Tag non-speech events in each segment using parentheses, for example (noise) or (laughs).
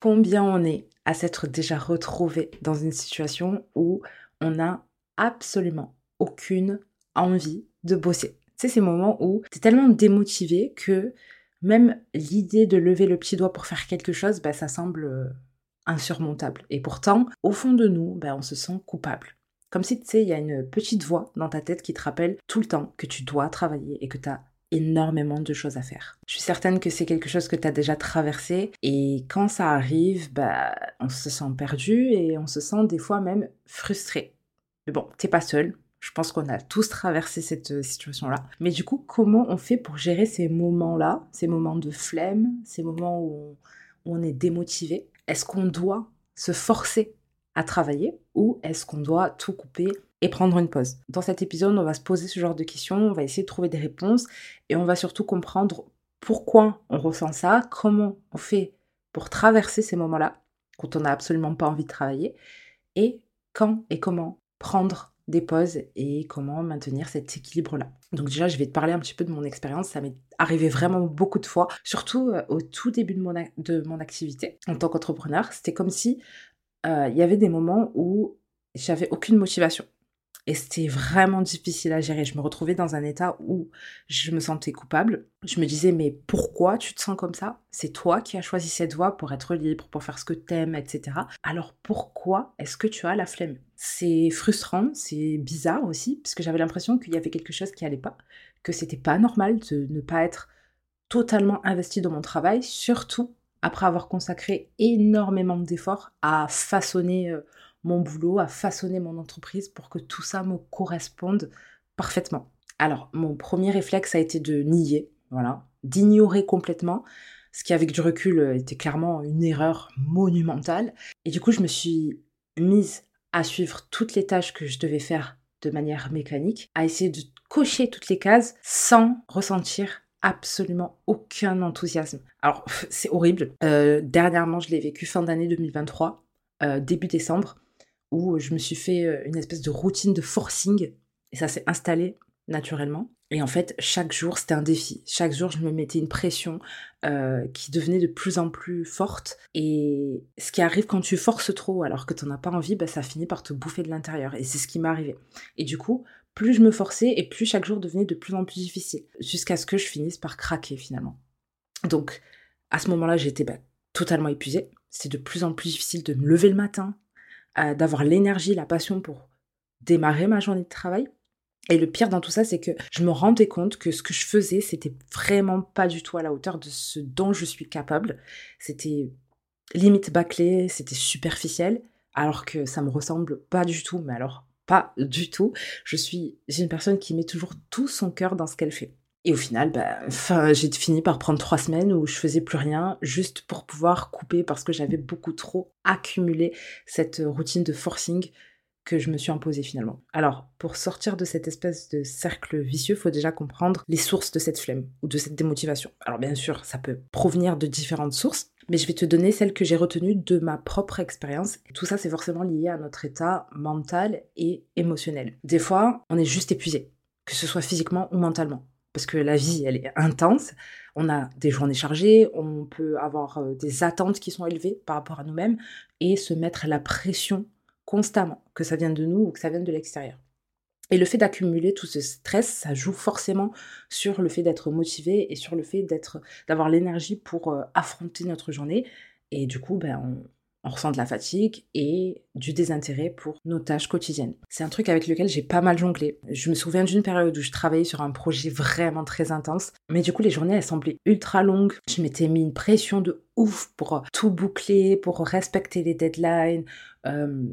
Combien on est à s'être déjà retrouvé dans une situation où on n'a absolument aucune envie de bosser. C'est ces moments où tu es tellement démotivé que même l'idée de lever le petit doigt pour faire quelque chose, bah, ça semble euh, insurmontable. Et pourtant, au fond de nous, bah, on se sent coupable. Comme si, tu sais, il y a une petite voix dans ta tête qui te rappelle tout le temps que tu dois travailler et que tu as énormément de choses à faire. Je suis certaine que c'est quelque chose que tu as déjà traversé et quand ça arrive, bah, on se sent perdu et on se sent des fois même frustré. Mais bon, t'es pas seul. Je pense qu'on a tous traversé cette euh, situation-là. Mais du coup, comment on fait pour gérer ces moments-là, ces moments de flemme, ces moments où on est démotivé? Est-ce qu'on doit se forcer à travailler ou est-ce qu'on doit tout couper et prendre une pause. Dans cet épisode, on va se poser ce genre de questions, on va essayer de trouver des réponses et on va surtout comprendre pourquoi on ressent ça, comment on fait pour traverser ces moments-là quand on n'a absolument pas envie de travailler et quand et comment prendre des pauses et comment maintenir cet équilibre-là. Donc déjà, je vais te parler un petit peu de mon expérience. Ça m'est arrivé vraiment beaucoup de fois, surtout euh, au tout début de mon, de mon activité en tant qu'entrepreneur. C'était comme si euh, il y avait des moments où j'avais aucune motivation. Et c'était vraiment difficile à gérer. Je me retrouvais dans un état où je me sentais coupable. Je me disais, mais pourquoi tu te sens comme ça? C'est toi qui as choisi cette voie pour être libre, pour faire ce que t'aimes, etc. Alors pourquoi est-ce que tu as la flemme? C'est frustrant, c'est bizarre aussi, parce que j'avais l'impression qu'il y avait quelque chose qui allait pas, que c'était pas normal de ne pas être totalement investi dans mon travail, surtout après avoir consacré énormément d'efforts à façonner euh, mon boulot, à façonner mon entreprise pour que tout ça me corresponde parfaitement. Alors, mon premier réflexe a été de nier, voilà, d'ignorer complètement, ce qui avec du recul était clairement une erreur monumentale. Et du coup, je me suis mise à suivre toutes les tâches que je devais faire de manière mécanique, à essayer de cocher toutes les cases sans ressentir absolument aucun enthousiasme. Alors, c'est horrible. Euh, dernièrement, je l'ai vécu fin d'année 2023, euh, début décembre où je me suis fait euh, une espèce de routine de forcing et ça s'est installé naturellement. Et en fait, chaque jour, c'était un défi. Chaque jour, je me mettais une pression euh, qui devenait de plus en plus forte. Et ce qui arrive quand tu forces trop alors que tu n'en as pas envie, bah, ça finit par te bouffer de l'intérieur. Et c'est ce qui m'est arrivé. Et du coup, plus je me forçais et plus chaque jour devenait de plus en plus difficile. Jusqu'à ce que je finisse par craquer finalement. Donc, à ce moment-là, j'étais bah, totalement épuisée. C'était de plus en plus difficile de me lever le matin, d'avoir l'énergie, la passion pour démarrer ma journée de travail. Et le pire dans tout ça, c'est que je me rendais compte que ce que je faisais, c'était vraiment pas du tout à la hauteur de ce dont je suis capable. C'était limite bâclé, c'était superficiel, alors que ça me ressemble pas du tout, mais alors pas du tout. Je suis une personne qui met toujours tout son cœur dans ce qu'elle fait. Et au final, bah, j'ai fini par prendre trois semaines où je faisais plus rien, juste pour pouvoir couper parce que j'avais beaucoup trop accumulé cette routine de forcing que je me suis imposée finalement. Alors, pour sortir de cette espèce de cercle vicieux, faut déjà comprendre les sources de cette flemme ou de cette démotivation. Alors bien sûr, ça peut provenir de différentes sources, mais je vais te donner celle que j'ai retenue de ma propre expérience. tout ça, c'est forcément lié à notre état mental et émotionnel. Des fois, on est juste épuisé, que ce soit physiquement ou mentalement parce que la vie, elle est intense. On a des journées chargées, on peut avoir des attentes qui sont élevées par rapport à nous-mêmes et se mettre la pression constamment, que ça vienne de nous ou que ça vienne de l'extérieur. Et le fait d'accumuler tout ce stress, ça joue forcément sur le fait d'être motivé et sur le fait d'être, d'avoir l'énergie pour affronter notre journée. Et du coup, ben, on, on ressent de la fatigue et du désintérêt pour nos tâches quotidiennes. C'est un truc avec lequel j'ai pas mal jonglé. Je me souviens d'une période où je travaillais sur un projet vraiment très intense, mais du coup les journées elles semblaient ultra longues. Je m'étais mis une pression de ouf pour tout boucler, pour respecter les deadlines. Euh,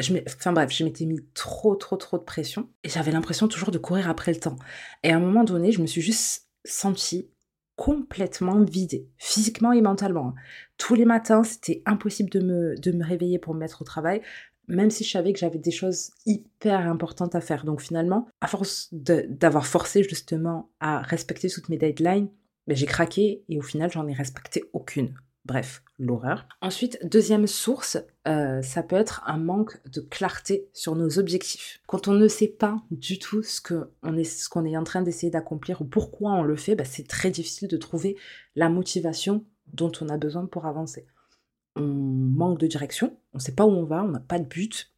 je enfin bref, je m'étais mis trop trop trop de pression et j'avais l'impression toujours de courir après le temps. Et à un moment donné, je me suis juste sentie complètement vidée, physiquement et mentalement. Hein. Tous les matins, c'était impossible de me, de me réveiller pour me mettre au travail, même si je savais que j'avais des choses hyper importantes à faire. Donc finalement, à force d'avoir forcé justement à respecter toutes mes deadlines, ben, j'ai craqué et au final, j'en ai respecté aucune. Bref, l'horreur. Ensuite, deuxième source, euh, ça peut être un manque de clarté sur nos objectifs. Quand on ne sait pas du tout ce qu'on est, est en train d'essayer d'accomplir ou pourquoi on le fait, bah, c'est très difficile de trouver la motivation dont on a besoin pour avancer. on manque de direction, on ne sait pas où on va, on n'a pas de but.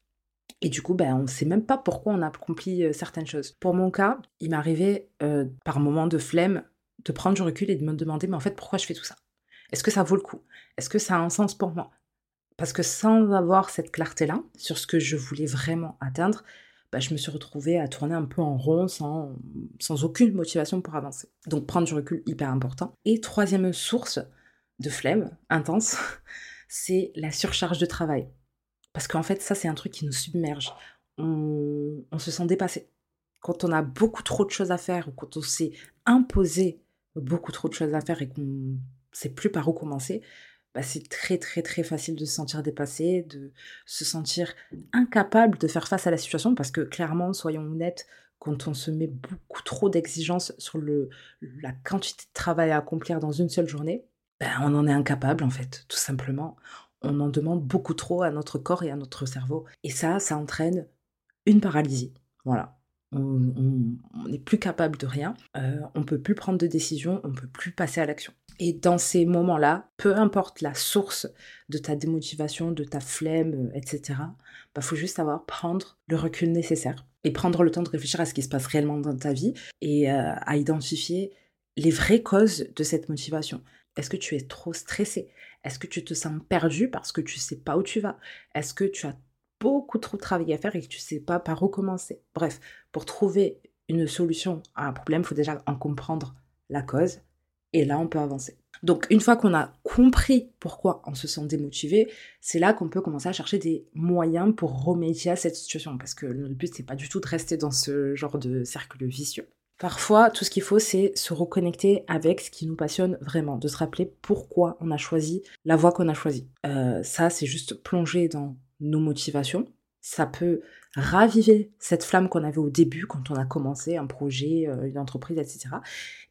Et du coup, ben, on ne sait même pas pourquoi on a accompli euh, certaines choses. Pour mon cas, il m'arrivait euh, par moment de flemme de prendre du recul et de me demander, mais en fait, pourquoi je fais tout ça? Est-ce que ça vaut le coup? Est-ce que ça a un sens pour moi? Parce que sans avoir cette clarté-là sur ce que je voulais vraiment atteindre, ben, je me suis retrouvée à tourner un peu en rond sans, aucune motivation pour avancer. Donc prendre du recul, hyper important. Et troisième source de flemme intense, (laughs) c'est la surcharge de travail. Parce qu'en fait, ça, c'est un truc qui nous submerge. On, se sent dépassé. Quand on a beaucoup trop de choses à faire ou quand on s'est imposé beaucoup trop de choses à faire et qu'on sait plus par où commencer, bah, c'est très très très facile de se sentir dépassé, de se sentir incapable de faire face à la situation parce que clairement, soyons honnêtes, quand on se met beaucoup trop d'exigences sur le, la quantité de travail à accomplir dans une seule journée, ben, on en est incapable en fait, tout simplement. On en demande beaucoup trop à notre corps et à notre cerveau. Et ça, ça entraîne une paralysie. Voilà. On n'est plus capable de rien, euh, on ne peut plus prendre de décision, on ne peut plus passer à l'action. Et dans ces moments-là, peu importe la source de ta démotivation, de ta flemme, etc., il bah, faut juste savoir prendre le recul nécessaire et prendre le temps de réfléchir à ce qui se passe réellement dans ta vie et euh, à identifier les vraies causes de cette motivation. Est-ce que tu es trop stressé? Est-ce que tu te sens perdu parce que tu sais pas où tu vas? Est-ce que tu as beaucoup trop de travail à faire et que tu ne sais pas par où commencer? Bref, pour trouver une solution à un problème, il faut déjà en comprendre la cause et là, on peut avancer. Donc, une fois qu'on a compris pourquoi on se sent démotivé, c'est là qu'on peut commencer à chercher des moyens pour remédier à cette situation. Parce que le but, c'est pas du tout de rester dans ce genre de cercle vicieux. Parfois, tout ce qu'il faut, c'est se reconnecter avec ce qui nous passionne vraiment, de se rappeler pourquoi on a choisi la voie qu'on a choisie. Euh, ça, c'est juste plonger dans nos motivations. Ça peut raviver cette flamme qu'on avait au début quand on a commencé un projet, euh, une entreprise, etc.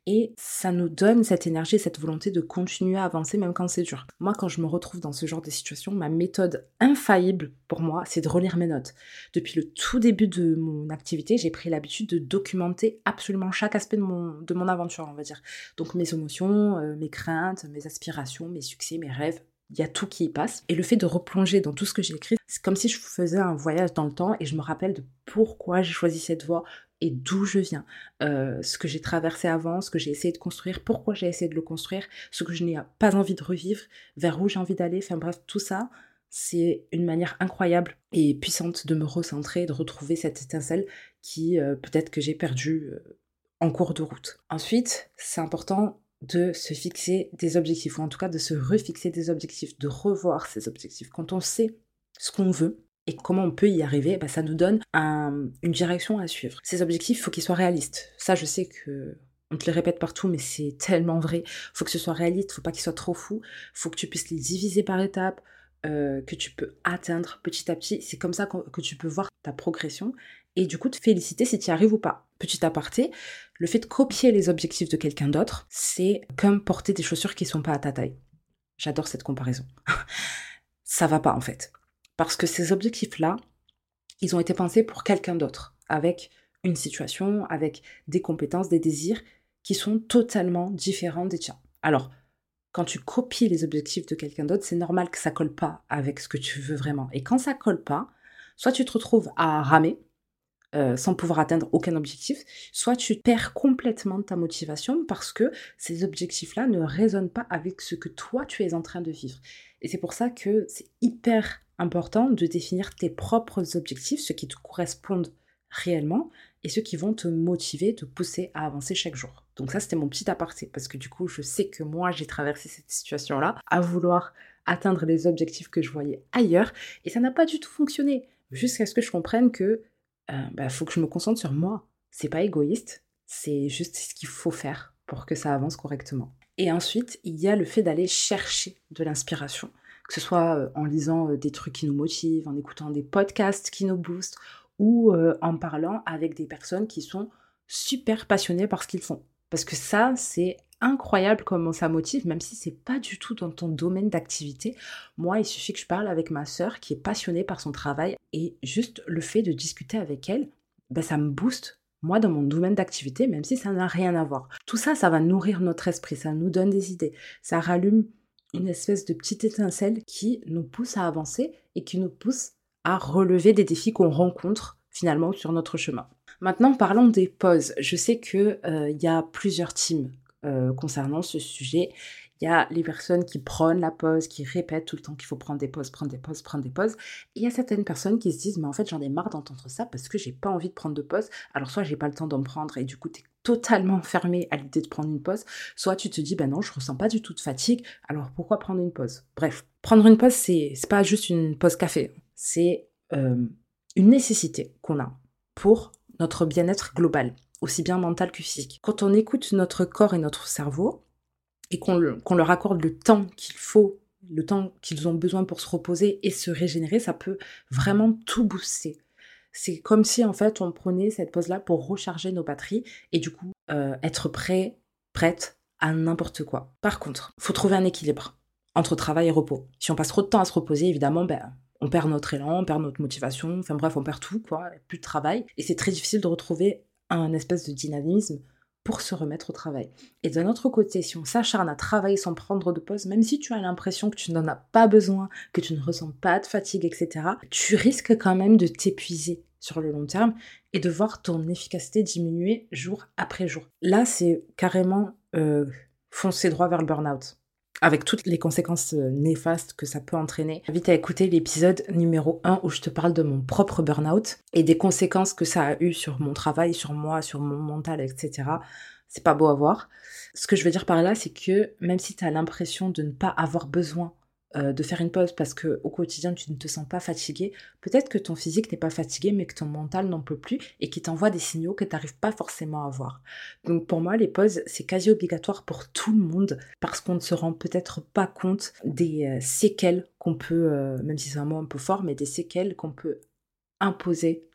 Et ça nous donne cette énergie, cette volonté de continuer à avancer même quand c'est dur. Moi, quand je me retrouve dans ce genre de situation, ma méthode infaillible pour moi, c'est de relire mes notes. Depuis le tout début de mon activité, j'ai pris l'habitude de documenter absolument chaque aspect de mon, de mon aventure, on va dire. Donc mes émotions, euh, mes craintes, mes aspirations, mes succès, mes rêves, il y a tout qui y passe. Et le fait de replonger dans tout ce que j'ai écrit, c'est comme si je faisais un voyage dans le temps et je me rappelle de pourquoi j'ai choisi cette voie et d'où je viens, euh, ce que j'ai traversé avant, ce que j'ai essayé de construire, pourquoi j'ai essayé de le construire, ce que je n'ai pas envie de revivre, vers où j'ai envie d'aller, enfin bref, tout ça, c'est une manière incroyable et puissante de me recentrer, de retrouver cette étincelle qui euh, peut-être que j'ai perdue euh, en cours de route. Ensuite, c'est important de se fixer des objectifs, ou en tout cas de se refixer des objectifs, de revoir ces objectifs. Quand on sait ce qu'on veut et comment on peut y arriver, bah, ça nous donne une direction à suivre. Ces objectifs, il faut qu'ils soient réalistes. Ça, je sais que on te les répète partout, mais c'est tellement vrai. Faut que ce soit réaliste, faut pas qu'ils soient trop fous. Il faut que tu puisses les diviser par étapes, euh, que tu peux atteindre petit à petit. C'est comme ça que tu peux voir ta progression et du coup te féliciter si tu y arrives ou pas. Petit aparté, le fait de copier les objectifs de quelqu'un d'autre, c'est comme porter des chaussures qui sont pas à ta taille. J'adore cette comparaison. (laughs) ça va pas en fait. Parce que ces objectifs-là, ils ont été pensés pour quelqu'un d'autre, avec une situation, avec des compétences, des désirs qui sont totalement différents des tiens. Alors, quand tu copies les objectifs de quelqu'un d'autre, c'est normal que ça colle pas avec ce que tu veux vraiment. Et quand ça colle pas, soit tu te retrouves à ramer, euh, sans pouvoir atteindre aucun objectif, soit tu perds complètement ta motivation parce que ces objectifs-là ne résonnent pas avec ce que toi tu es en train de vivre. Et c'est pour ça que c'est hyper important de définir tes propres objectifs, ceux qui te correspondent réellement et ceux qui vont te motiver, te pousser à avancer chaque jour. Donc ça, c'était mon petit aparté, parce que du coup, je sais que moi, j'ai traversé cette situation-là à vouloir atteindre les objectifs que je voyais ailleurs, et ça n'a pas du tout fonctionné, jusqu'à ce que je comprenne que il euh, bah, faut que je me concentre sur moi. C'est pas égoïste, c'est juste ce qu'il faut faire pour que ça avance correctement. Et ensuite, il y a le fait d'aller chercher de l'inspiration, que ce soit euh, en lisant euh, des trucs qui nous motivent, en écoutant des podcasts qui nous boostent, ou en parlant avec des personnes qui sont super passionnées par ce qu'ils font. Parce que ça, c'est incroyable comment ça motive, même si c'est pas du tout dans ton domaine d'activité. Moi, il suffit que je parle avec ma sœur qui est passionnée par son travail et juste le fait de discuter avec elle, ben, ça me booste moi dans mon domaine d'activité, même si ça n'a rien à voir. Tout ça, ça va nourrir notre esprit, ça nous donne des idées, ça rallume une espèce de petite étincelle qui nous pousse à avancer et qui nous pousse à relever des défis qu'on rencontre finalement sur notre chemin. Maintenant, parlons des pauses. Je sais qu'il euh, y a plusieurs teams euh, concernant ce sujet. Il y a les personnes qui prennent la pause, qui répètent tout le temps qu'il faut prendre des pauses, prendre des pauses, prendre des pauses. Il y a certaines personnes qui se disent, mais en fait, j'en ai marre d'entendre ça parce que j'ai pas envie de prendre de pause. Alors, soit j'ai pas le temps d'en prendre et du coup, tu es totalement (laughs) fermé à l'idée de prendre une pause, soit tu te dis, ben non, je ressens pas du tout de fatigue, alors pourquoi prendre une pause? Bref, prendre une pause, c'est pas juste une pause café, c'est euh, une nécessité qu'on a pour notre bien-être global, aussi bien mental que physique. Quand on écoute notre corps et notre cerveau, et qu'on leur accorde le temps qu'il faut, le temps qu'ils ont besoin pour se reposer et se régénérer, ça peut vraiment tout booster. C'est comme si en fait on prenait cette pause-là pour recharger nos batteries et du coup euh, être prêt, prête à n'importe quoi. Par contre, faut trouver un équilibre entre travail et repos. Si on passe trop de temps à se reposer, évidemment, ben, on perd notre élan, on perd notre motivation, enfin bref, on perd tout, quoi, plus de travail. Et c'est très difficile de retrouver un espèce de dynamisme pour se remettre au travail. Et d'un autre côté, si on s'acharne à travailler sans prendre de pause, même si tu as l'impression que tu n'en as pas besoin, que tu ne ressens pas de fatigue, etc., tu risques quand même de t'épuiser sur le long terme et de voir ton efficacité diminuer jour après jour. Là, c'est carrément euh, foncer droit vers le burn-out avec toutes les conséquences euh, néfastes que ça peut entraîner. J'invite à écouter l'épisode numéro 1 où je te parle de mon propre burn-out et des conséquences que ça a eu sur mon travail, sur moi, sur mon mental, etc. C'est pas beau à voir. Ce que je veux dire par là, c'est que même si tu as l'impression de ne pas avoir besoin euh, de faire une pause parce que au quotidien tu ne te sens pas fatigué, peut-être que ton physique n'est pas fatigué mais que ton mental n'en peut plus et qui t'envoie des signaux que tu n'arrives pas forcément à voir. Donc pour moi les pauses c'est quasi obligatoire pour tout le monde parce qu'on ne se rend peut-être pas compte des euh, séquelles qu'on peut, euh, même si c'est un mot un peu fort, mais des séquelles qu'on peut imposer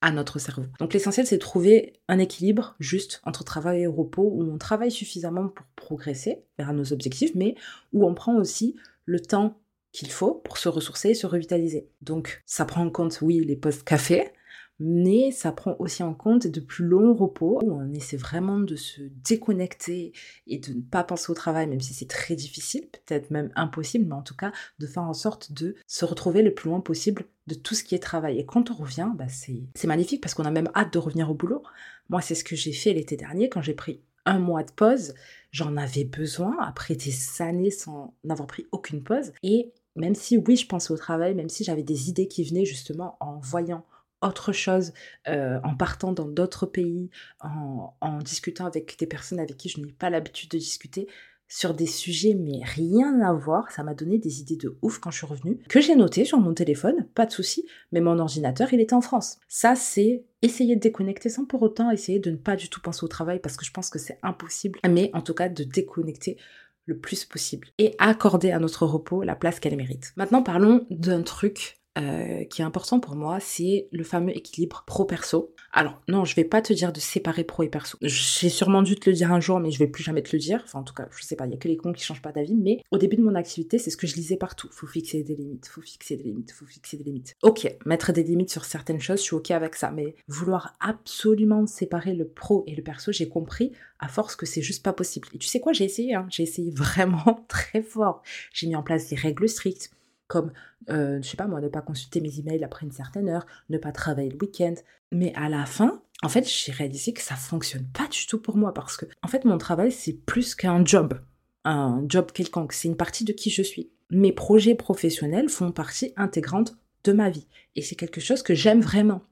à notre cerveau. Donc l'essentiel, c'est de trouver un équilibre juste entre travail et repos, où on travaille suffisamment pour progresser vers nos objectifs, mais où on prend aussi le temps qu'il faut pour se ressourcer et se revitaliser. Donc ça prend en compte, oui, les postes café, mais ça prend aussi en compte de plus longs repos où on essaie vraiment de se déconnecter et de ne pas penser au travail, même si c'est très difficile, peut-être même impossible, mais en tout cas de faire en sorte de se retrouver le plus loin possible de tout ce qui est travail. Et quand on revient, bah c'est magnifique parce qu'on a même hâte de revenir au boulot. Moi, c'est ce que j'ai fait l'été dernier quand j'ai pris un mois de pause. J'en avais besoin après des années sans n'avoir pris aucune pause. Et même si oui, je pensais au travail, même si j'avais des idées qui venaient justement en voyant autre chose, euh, en partant dans d'autres pays, en, en, discutant avec des personnes avec qui je n'ai pas l'habitude de discuter, sur des sujets mais rien à voir. Ça m'a donné des idées de ouf quand je suis revenue, que j'ai noté sur mon téléphone, pas de souci, mais mon ordinateur, il était en France. Ça, c'est essayer de déconnecter sans pour autant essayer de ne pas du tout penser au travail parce que je pense que c'est impossible, mais en tout cas de déconnecter le plus possible et accorder à notre repos la place qu'elle mérite. Maintenant, parlons d'un truc euh, qui est important pour moi, c'est le fameux équilibre pro-perso. Alors non, je vais pas te dire de séparer pro et perso. J'ai sûrement dû te le dire un jour, mais je vais plus jamais te le dire. Enfin, en tout cas, je sais pas, il y a que les cons qui changent pas d'avis. Mais au début de mon activité, c'est ce que je lisais partout. Faut fixer des limites, faut fixer des limites, faut fixer des limites. Ok, mettre des limites sur certaines choses, je suis ok avec ça. Mais vouloir absolument séparer le pro et le perso, j'ai compris à force que c'est juste pas possible. Et tu sais quoi, j'ai essayé. Hein. J'ai essayé (laughs) vraiment très fort. J'ai mis en place des règles strictes comme, euh, je sais pas moi, ne pas consulter mes emails après une certaine heure, ne pas travailler le week-end. Mais à la fin, en fait, j'ai réalisé que ça fonctionne pas du tout pour moi parce que, en fait, mon travail, c'est plus qu'un job, un job quelconque, c'est une partie de qui je suis. Mes projets professionnels font partie intégrante de ma vie et c'est quelque chose que j'aime vraiment.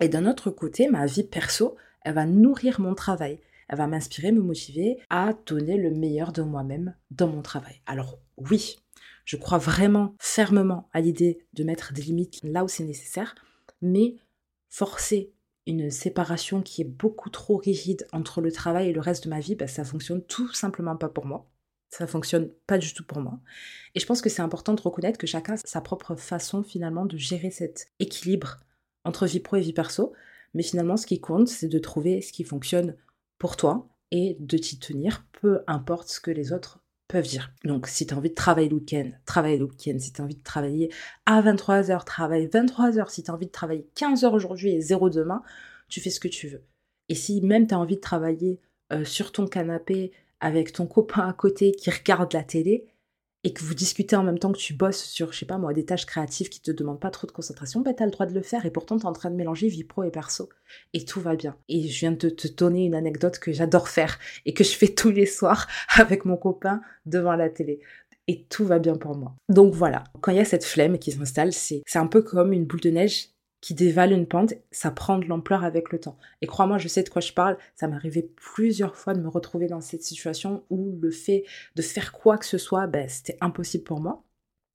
Et d'un autre côté, ma vie perso, elle va nourrir mon travail. Elle va m'inspirer, me motiver à donner le meilleur de moi-même dans mon travail. Alors oui, je crois vraiment fermement à l'idée de mettre des limites là où c'est nécessaire, mais forcer une séparation qui est beaucoup trop rigide entre le travail et le reste de ma vie, bah, ça fonctionne tout simplement pas pour moi. Ça fonctionne pas du tout pour moi. Et je pense que c'est important de reconnaître que chacun a sa propre façon finalement de gérer cet équilibre entre vie pro et vie perso. Mais finalement, ce qui compte, c'est de trouver ce qui fonctionne pour toi et de t'y tenir, peu importe ce que les autres peuvent dire. Donc, si tu envie de travailler le week-end, travaille le week-end. Si tu envie de travailler à 23h, travaille 23h. Si tu envie de travailler 15h aujourd'hui et 0 demain, tu fais ce que tu veux. Et si même tu as envie de travailler euh, sur ton canapé avec ton copain à côté qui regarde la télé, et que vous discutez en même temps que tu bosses sur, je sais pas moi, des tâches créatives qui te demandent pas trop de concentration, ben t'as le droit de le faire et pourtant t'es en train de mélanger vie pro et perso et tout va bien. Et je viens de te donner une anecdote que j'adore faire et que je fais tous les soirs (laughs) avec mon copain devant la télé et tout va bien pour moi. Donc voilà, quand il y a cette flemme qui s'installe, c'est un peu comme une boule de neige qui dévale une pente, ça prend de l'ampleur avec le temps. Et crois-moi, je sais de quoi je parle, ça m'est arrivé plusieurs fois de me retrouver dans cette situation où le fait de faire quoi que ce soit, ben, c'était impossible pour moi.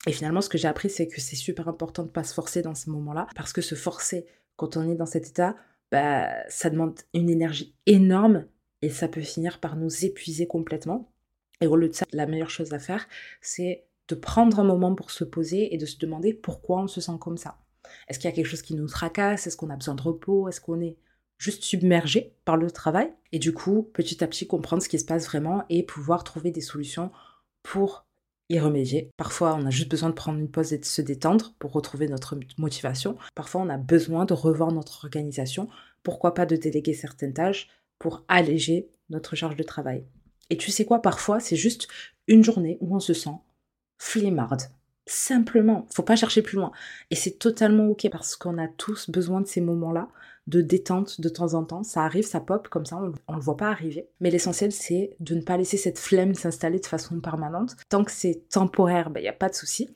Et finalement, ce que j'ai appris, c'est que c'est super important de ne pas se forcer dans ces moments-là, parce que se forcer quand on est dans cet état, ben, ça demande une énergie énorme et ça peut finir par nous épuiser complètement. Et au lieu de ça, la meilleure chose à faire, c'est de prendre un moment pour se poser et de se demander pourquoi on se sent comme ça. Est-ce qu'il y a quelque chose qui nous tracasse? Est-ce qu'on a besoin de repos? Est-ce qu'on est juste submergé par le travail? Et du coup, petit à petit, comprendre ce qui se passe vraiment et pouvoir trouver des solutions pour y remédier. Parfois, on a juste besoin de prendre une pause et de se détendre pour retrouver notre motivation. Parfois, on a besoin de revoir notre organisation. Pourquoi pas de déléguer certaines tâches pour alléger notre charge de travail? Et tu sais quoi, parfois, c'est juste une journée où on se sent flemmarde. Simplement, faut pas chercher plus loin. Et c'est totalement ok parce qu'on a tous besoin de ces moments-là de détente de temps en temps. Ça arrive, ça pop comme ça, on, ne le voit pas arriver. Mais l'essentiel, c'est de ne pas laisser cette flemme s'installer de façon permanente. Tant que c'est temporaire, il ben, n'y a pas de souci.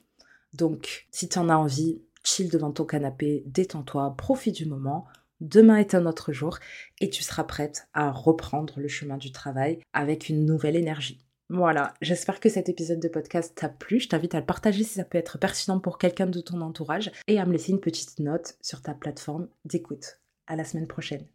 Donc, si tu en as envie, chill devant ton canapé, détends-toi, profite du moment. Demain est un autre jour et tu seras prête à reprendre le chemin du travail avec une nouvelle énergie. Voilà, j'espère que cet épisode de podcast t'a plu. Je t'invite à le partager si ça peut être pertinent pour quelqu'un de ton entourage et à me laisser une petite note sur ta plateforme d'écoute. À la semaine prochaine.